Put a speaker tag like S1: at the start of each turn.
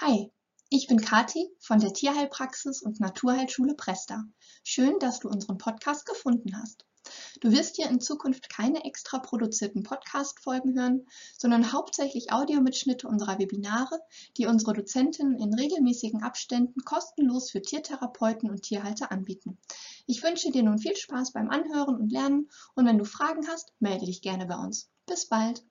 S1: Hi, ich bin Kati von der Tierheilpraxis und Naturheilschule Presta. Schön, dass du unseren Podcast gefunden hast. Du wirst hier in Zukunft keine extra produzierten Podcast-Folgen hören, sondern hauptsächlich Audiomitschnitte unserer Webinare, die unsere Dozentinnen in regelmäßigen Abständen kostenlos für Tiertherapeuten und Tierhalter anbieten. Ich wünsche dir nun viel Spaß beim Anhören und Lernen und wenn du Fragen hast, melde dich gerne bei uns. Bis bald!